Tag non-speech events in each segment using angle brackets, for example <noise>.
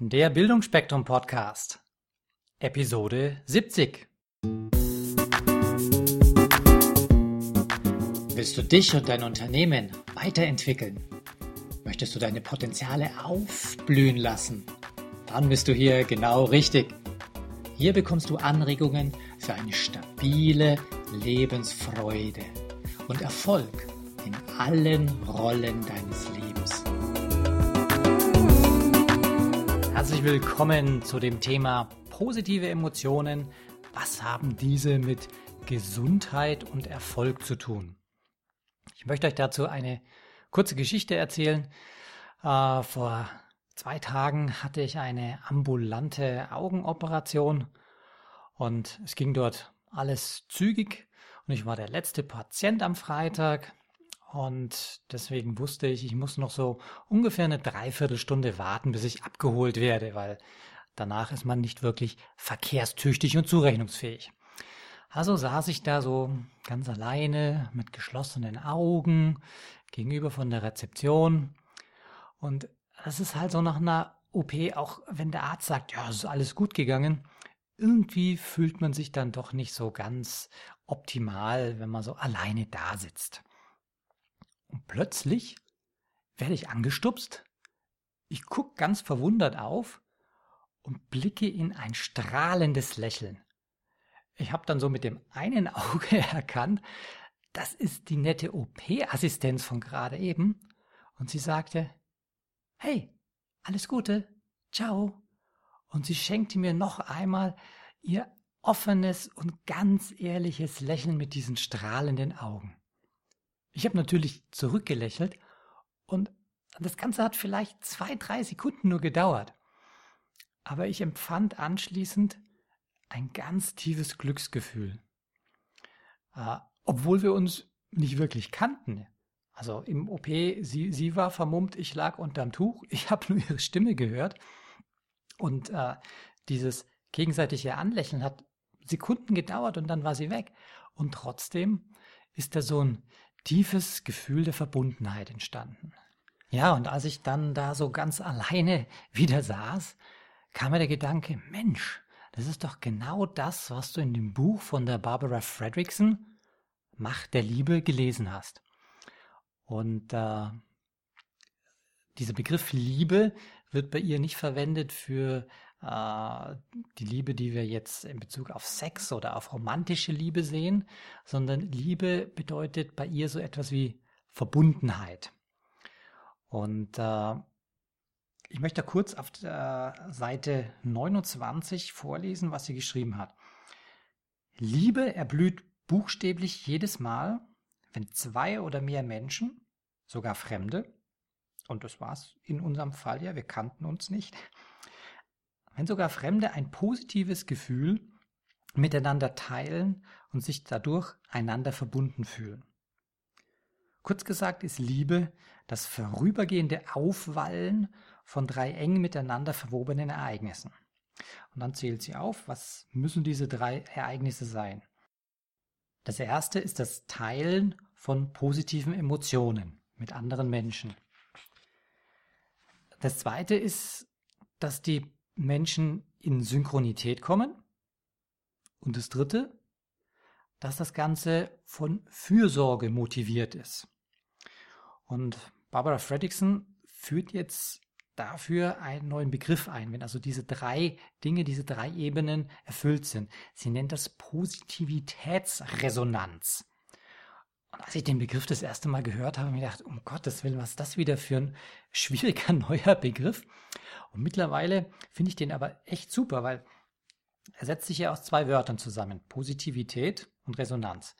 Der Bildungsspektrum Podcast, Episode 70. Willst du dich und dein Unternehmen weiterentwickeln? Möchtest du deine Potenziale aufblühen lassen? Dann bist du hier genau richtig. Hier bekommst du Anregungen für eine stabile Lebensfreude und Erfolg in allen Rollen deines Herzlich willkommen zu dem Thema positive Emotionen. Was haben diese mit Gesundheit und Erfolg zu tun? Ich möchte euch dazu eine kurze Geschichte erzählen. Äh, vor zwei Tagen hatte ich eine ambulante Augenoperation und es ging dort alles zügig und ich war der letzte Patient am Freitag und deswegen wusste ich, ich muss noch so ungefähr eine Dreiviertelstunde warten, bis ich abgeholt werde, weil danach ist man nicht wirklich verkehrstüchtig und zurechnungsfähig. Also saß ich da so ganz alleine mit geschlossenen Augen gegenüber von der Rezeption. Und das ist halt so nach einer OP, auch wenn der Arzt sagt, ja, es ist alles gut gegangen, irgendwie fühlt man sich dann doch nicht so ganz optimal, wenn man so alleine da sitzt. Und plötzlich werde ich angestupst. Ich gucke ganz verwundert auf und blicke in ein strahlendes Lächeln. Ich habe dann so mit dem einen <laughs> Auge erkannt, das ist die nette OP-Assistenz von gerade eben. Und sie sagte, hey, alles Gute, ciao. Und sie schenkte mir noch einmal ihr offenes und ganz ehrliches Lächeln mit diesen strahlenden Augen. Ich habe natürlich zurückgelächelt und das Ganze hat vielleicht zwei, drei Sekunden nur gedauert. Aber ich empfand anschließend ein ganz tiefes Glücksgefühl. Äh, obwohl wir uns nicht wirklich kannten. Also im OP, sie, sie war vermummt, ich lag unterm Tuch, <laughs> ich habe nur ihre Stimme gehört. Und äh, dieses gegenseitige Anlächeln hat Sekunden gedauert und dann war sie weg. Und trotzdem ist da so ein tiefes Gefühl der Verbundenheit entstanden. Ja, und als ich dann da so ganz alleine <laughs> wieder saß, kam mir der Gedanke, Mensch, das ist doch genau das, was du in dem Buch von der Barbara Fredrickson Macht der Liebe gelesen hast. Und äh, dieser Begriff Liebe wird bei ihr nicht verwendet für die Liebe, die wir jetzt in Bezug auf Sex oder auf romantische Liebe sehen, sondern Liebe bedeutet bei ihr so etwas wie Verbundenheit. Und äh, ich möchte kurz auf der Seite 29 vorlesen, was sie geschrieben hat. Liebe erblüht buchstäblich jedes Mal, wenn zwei oder mehr Menschen, sogar Fremde, und das war es in unserem Fall ja, wir kannten uns nicht, wenn sogar Fremde ein positives Gefühl miteinander teilen und sich dadurch einander verbunden fühlen. Kurz gesagt ist Liebe das vorübergehende Aufwallen von drei eng miteinander verwobenen Ereignissen. Und dann zählt sie auf, was müssen diese drei Ereignisse sein. Das erste ist das Teilen von positiven Emotionen mit anderen Menschen. Das zweite ist, dass die Menschen in Synchronität kommen. Und das Dritte, dass das Ganze von Fürsorge motiviert ist. Und Barbara Fredrickson führt jetzt dafür einen neuen Begriff ein, wenn also diese drei Dinge, diese drei Ebenen erfüllt sind. Sie nennt das Positivitätsresonanz. Und als ich den Begriff das erste Mal gehört habe, habe ich mir gedacht, um Gottes Willen, was ist das wieder für ein schwieriger <laughs> neuer Begriff? Und mittlerweile finde ich den aber echt super, weil er setzt sich ja aus zwei Wörtern zusammen. Positivität und Resonanz.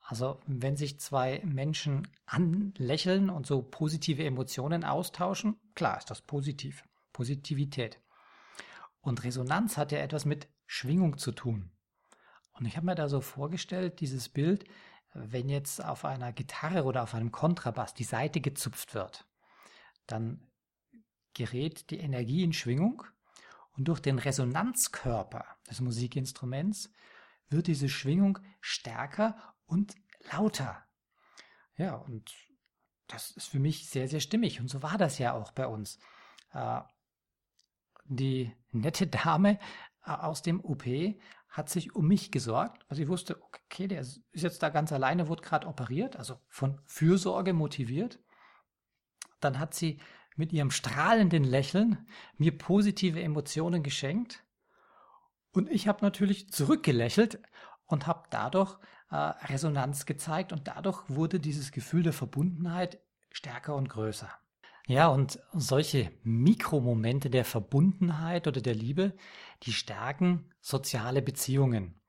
Also wenn sich zwei Menschen anlächeln und so positive Emotionen austauschen, klar ist das positiv. Positivität. Und Resonanz hat ja etwas mit Schwingung zu tun. Und ich habe mir da so vorgestellt, dieses Bild, wenn jetzt auf einer Gitarre oder auf einem Kontrabass die Saite gezupft wird, dann gerät die Energie in Schwingung und durch den Resonanzkörper des Musikinstruments wird diese Schwingung stärker und lauter. Ja, und das ist für mich sehr, sehr stimmig. Und so war das ja auch bei uns. Äh, die nette Dame äh, aus dem OP hat sich um mich gesorgt. Also ich wusste, okay, der ist jetzt da ganz alleine, wurde gerade operiert, also von Fürsorge motiviert. Dann hat sie mit ihrem strahlenden Lächeln mir positive Emotionen geschenkt. Und ich habe natürlich zurückgelächelt und habe dadurch äh, Resonanz gezeigt und dadurch wurde dieses Gefühl der Verbundenheit stärker und größer. Ja, und solche Mikromomente der Verbundenheit oder der Liebe, die stärken soziale Beziehungen.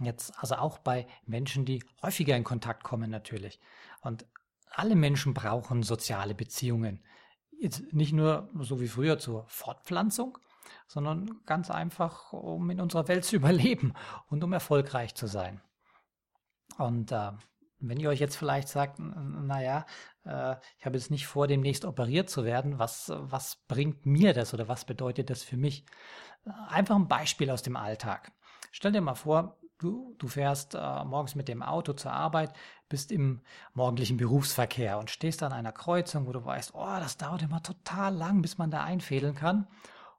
Jetzt also auch bei Menschen, die häufiger in Kontakt kommen natürlich. Und alle Menschen brauchen soziale Beziehungen. Jetzt nicht nur so wie früher zur Fortpflanzung, sondern ganz einfach, um in unserer Welt zu <laughs> überleben und um erfolgreich zu sein. Und äh, wenn ihr euch jetzt vielleicht sagt, naja, äh, ich habe jetzt nicht vor, demnächst operiert zu werden, was, was bringt mir das oder was bedeutet das für mich? Einfach ein Beispiel aus dem Alltag. Stell dir mal vor, du, du fährst äh, morgens mit dem Auto zur Arbeit, bist im morgendlichen Berufsverkehr und stehst an einer Kreuzung, wo du weißt, oh, das dauert immer total lang, bis man da einfädeln kann.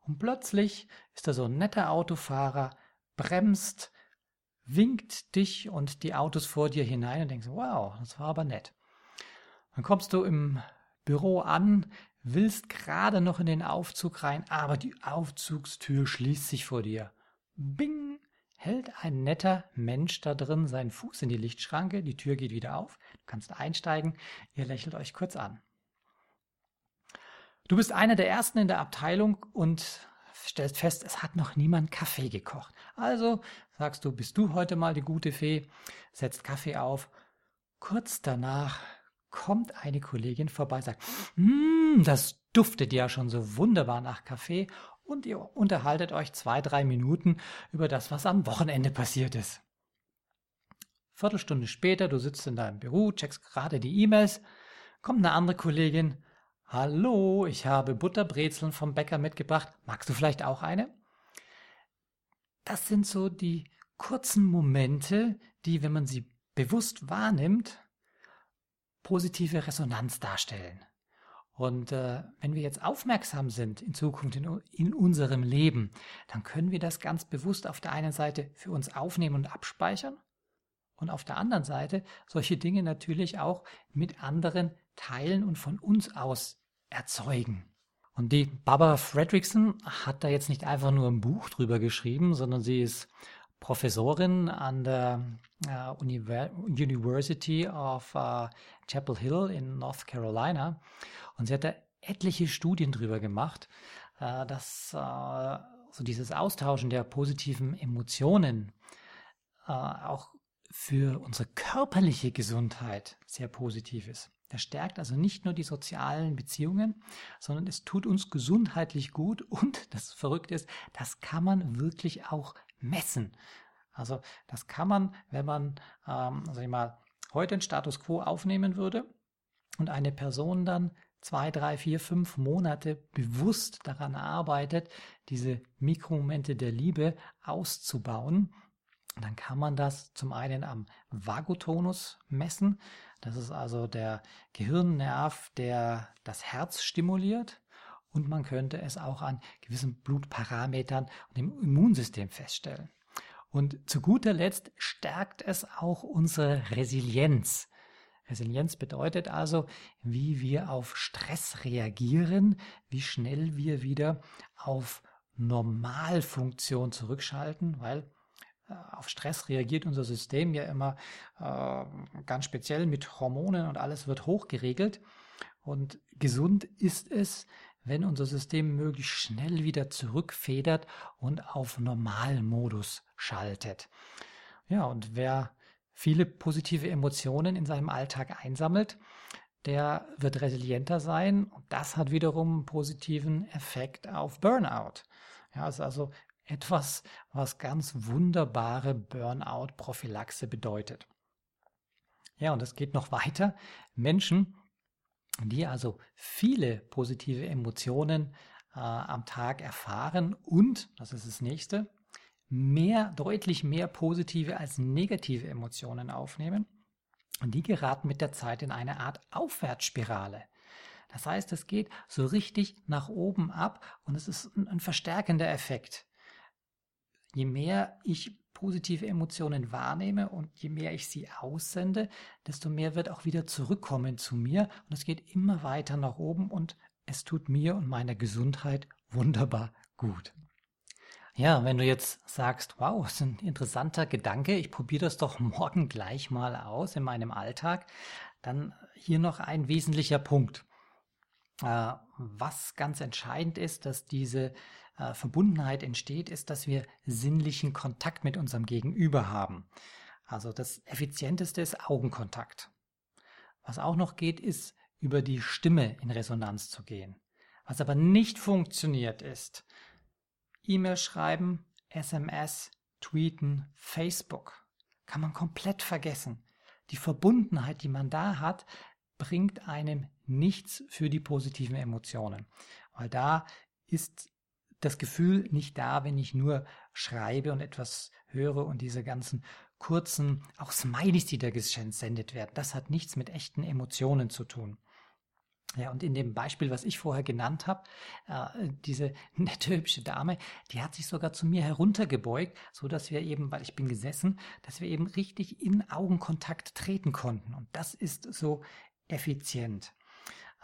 Und plötzlich ist da so ein netter Autofahrer, bremst, winkt dich und die Autos vor dir hinein und denkst, wow, das war aber nett. Dann kommst du im Büro an, willst gerade noch in den Aufzug rein, aber die Aufzugstür schließt sich vor dir. Bing! Hält ein netter Mensch da drin seinen Fuß in die Lichtschranke, die Tür geht wieder auf, du kannst einsteigen, ihr lächelt euch kurz an. Du bist einer der ersten in der Abteilung und stellst fest, es hat noch niemand Kaffee gekocht. Also sagst du, bist du heute mal die gute Fee, setzt Kaffee auf. Kurz danach kommt eine Kollegin vorbei, sagt, hm, das duftet ja schon so wunderbar nach Kaffee und ihr unterhaltet euch zwei, drei Minuten über das, was am Wochenende passiert ist. Viertelstunde später, du sitzt in deinem Büro, checkst gerade die E-Mails, kommt eine andere Kollegin, Hallo, ich habe Butterbrezeln vom Bäcker mitgebracht. Magst du vielleicht auch eine? Das sind so die kurzen Momente, die, wenn man sie bewusst wahrnimmt, positive Resonanz darstellen. Und äh, wenn wir jetzt aufmerksam sind in Zukunft in, in unserem Leben, dann können wir das ganz bewusst auf der einen Seite für uns aufnehmen und abspeichern und auf der anderen Seite solche Dinge natürlich auch mit anderen teilen und von uns aus erzeugen. Und die Barbara Fredrickson hat da jetzt nicht einfach nur ein Buch drüber geschrieben, sondern sie ist Professorin an der uh, University of uh, Chapel Hill in North Carolina. Und sie hat da etliche Studien drüber gemacht, uh, dass so dieses Austauschen der positiven Emotionen auch für unsere körperliche Gesundheit sehr positiv ist. Das stärkt also nicht nur die sozialen Beziehungen, sondern es tut uns gesundheitlich gut und <laughs> das Verrückte ist, das kann man wirklich auch messen. Also das kann man, wenn man, ähm, sag ich mal, heute einen Status quo aufnehmen würde und eine Person dann zwei, drei, vier, fünf Monate bewusst daran arbeitet, diese Mikromomente der Liebe auszubauen, dann kann man das zum einen am Vagotonus messen. Das ist also der Gehirnnerv, der das Herz stimuliert. Und man könnte es auch an gewissen Blutparametern und dem Immunsystem feststellen. Und zu guter Letzt stärkt es auch unsere Resilienz. Resilienz bedeutet also, wie wir auf Stress reagieren, wie schnell wir wieder auf Normalfunktion zurückschalten, weil äh, auf Stress reagiert unser System ja immer äh, ganz speziell mit Hormonen und alles wird hochgeregelt. Und gesund ist es, wenn unser System möglichst schnell wieder zurückfedert und auf Normalmodus schaltet. Ja, und wer viele positive Emotionen in seinem Alltag einsammelt, der wird resilienter sein und das hat wiederum einen positiven Effekt auf Burnout. Ja, ist also etwas, was ganz wunderbare Burnout-Prophylaxe bedeutet. Ja, und es geht noch weiter. Menschen, die also viele positive Emotionen äh, am Tag erfahren und, das ist das nächste, mehr, deutlich mehr positive als negative Emotionen aufnehmen. Und die geraten mit der Zeit in eine Art Aufwärtsspirale. Das heißt, es geht so richtig nach oben ab und es ist ein, ein verstärkender Effekt. Je mehr ich positive Emotionen wahrnehme und je mehr ich sie aussende, desto mehr wird auch wieder zurückkommen zu mir und es geht immer weiter nach oben und es tut mir und meiner Gesundheit wunderbar gut. Ja, wenn du jetzt sagst, wow, das ist ein interessanter Gedanke, ich probiere das doch morgen gleich mal aus in meinem Alltag, dann hier noch ein wesentlicher Punkt. Äh, was ganz entscheidend ist, dass diese äh, Verbundenheit entsteht, ist, dass wir sinnlichen Kontakt mit unserem Gegenüber haben. Also das Effizienteste ist Augenkontakt. Was auch noch geht, ist über die Stimme in Resonanz zu gehen. Was aber nicht funktioniert ist, E-Mail schreiben, SMS, tweeten, Facebook. Kann man komplett vergessen. Die Verbundenheit, die man da hat, bringt einem nichts für die positiven Emotionen. Weil da ist das Gefühl nicht da, wenn ich nur schreibe und etwas höre und diese ganzen kurzen, auch Smileys, die da gesendet werden. Das hat nichts mit echten Emotionen zu tun. Ja, und in dem Beispiel, was ich vorher genannt habe, äh, diese <laughs> nette, hübsche Dame, die hat sich sogar zu mir heruntergebeugt, so dass wir eben, weil ich bin gesessen, dass wir eben richtig in Augenkontakt treten konnten. Und das ist so effizient.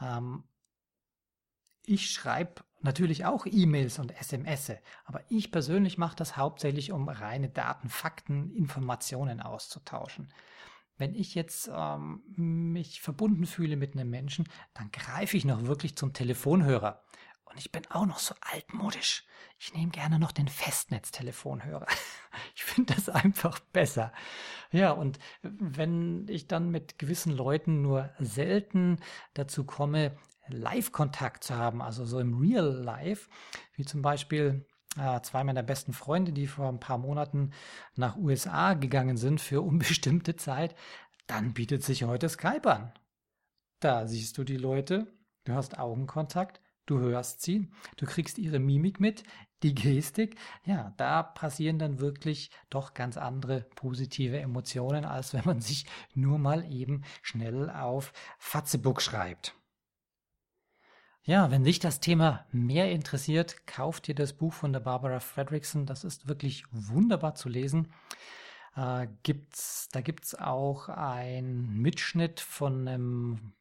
Ähm, ich schreibe natürlich auch E-Mails und SMS, aber ich persönlich mache das hauptsächlich, um reine Daten, Fakten, Informationen auszutauschen. Wenn ich jetzt ähm, mich verbunden fühle mit einem Menschen, dann greife ich noch wirklich zum Telefonhörer. Und ich bin auch noch so altmodisch. Ich nehme gerne noch den Festnetztelefonhörer. <laughs> Ich finde das einfach besser. Ja, und wenn ich dann mit gewissen Leuten nur selten dazu komme, Live-Kontakt zu haben, also so im Real Life, wie zum Beispiel äh, zwei meiner besten Freunde, die vor ein paar Monaten nach USA gegangen sind für unbestimmte Zeit, dann bietet sich heute Skype an. Da siehst du die Leute, du hast Augenkontakt, du hörst sie, du kriegst ihre Mimik mit, die Gestik. Ja, da passieren dann wirklich doch ganz andere positive Emotionen, als wenn man sich nur mal eben schnell auf Fatzebook schreibt. Ja, wenn dich das Thema mehr interessiert, kauf dir das Buch von der Barbara Fredrickson. Das ist wirklich wunderbar zu lesen. Äh, gibt's, da gibt's auch einen Mitschnitt von einem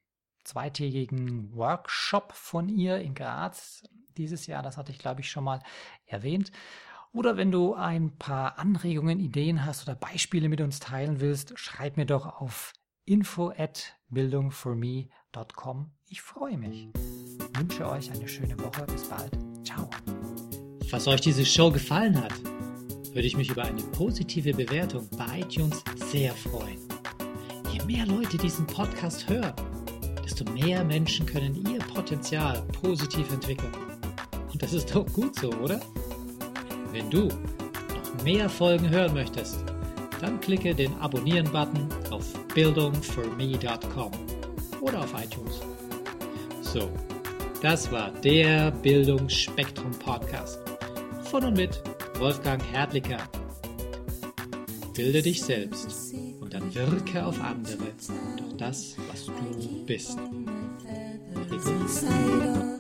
zweitägigen Workshop von ihr in Graz dieses Jahr. Das hatte ich, glaube ich, schon mal erwähnt. Oder wenn du ein paar Anregungen, Ideen hast oder Beispiele mit uns teilen willst, schreib mir doch auf info at bildungforme.com. Ich freue mich. Ich wünsche euch eine schöne Woche. Bis bald. Ciao. Falls euch diese Show gefallen hat, würde ich mich über eine positive Bewertung bei iTunes sehr freuen. Je mehr Leute diesen Podcast hören, desto mehr Menschen können ihr Potenzial positiv entwickeln. Und das ist doch gut so, oder? Wenn du noch mehr Folgen hören möchtest, dann klicke den Abonnieren-Button auf bildungforme.com oder auf iTunes. So, das war der Bildungsspektrum Podcast von und mit Wolfgang Hertlicker. Bilde dich selbst und dann wirke auf andere durch das, was du bist. Rico.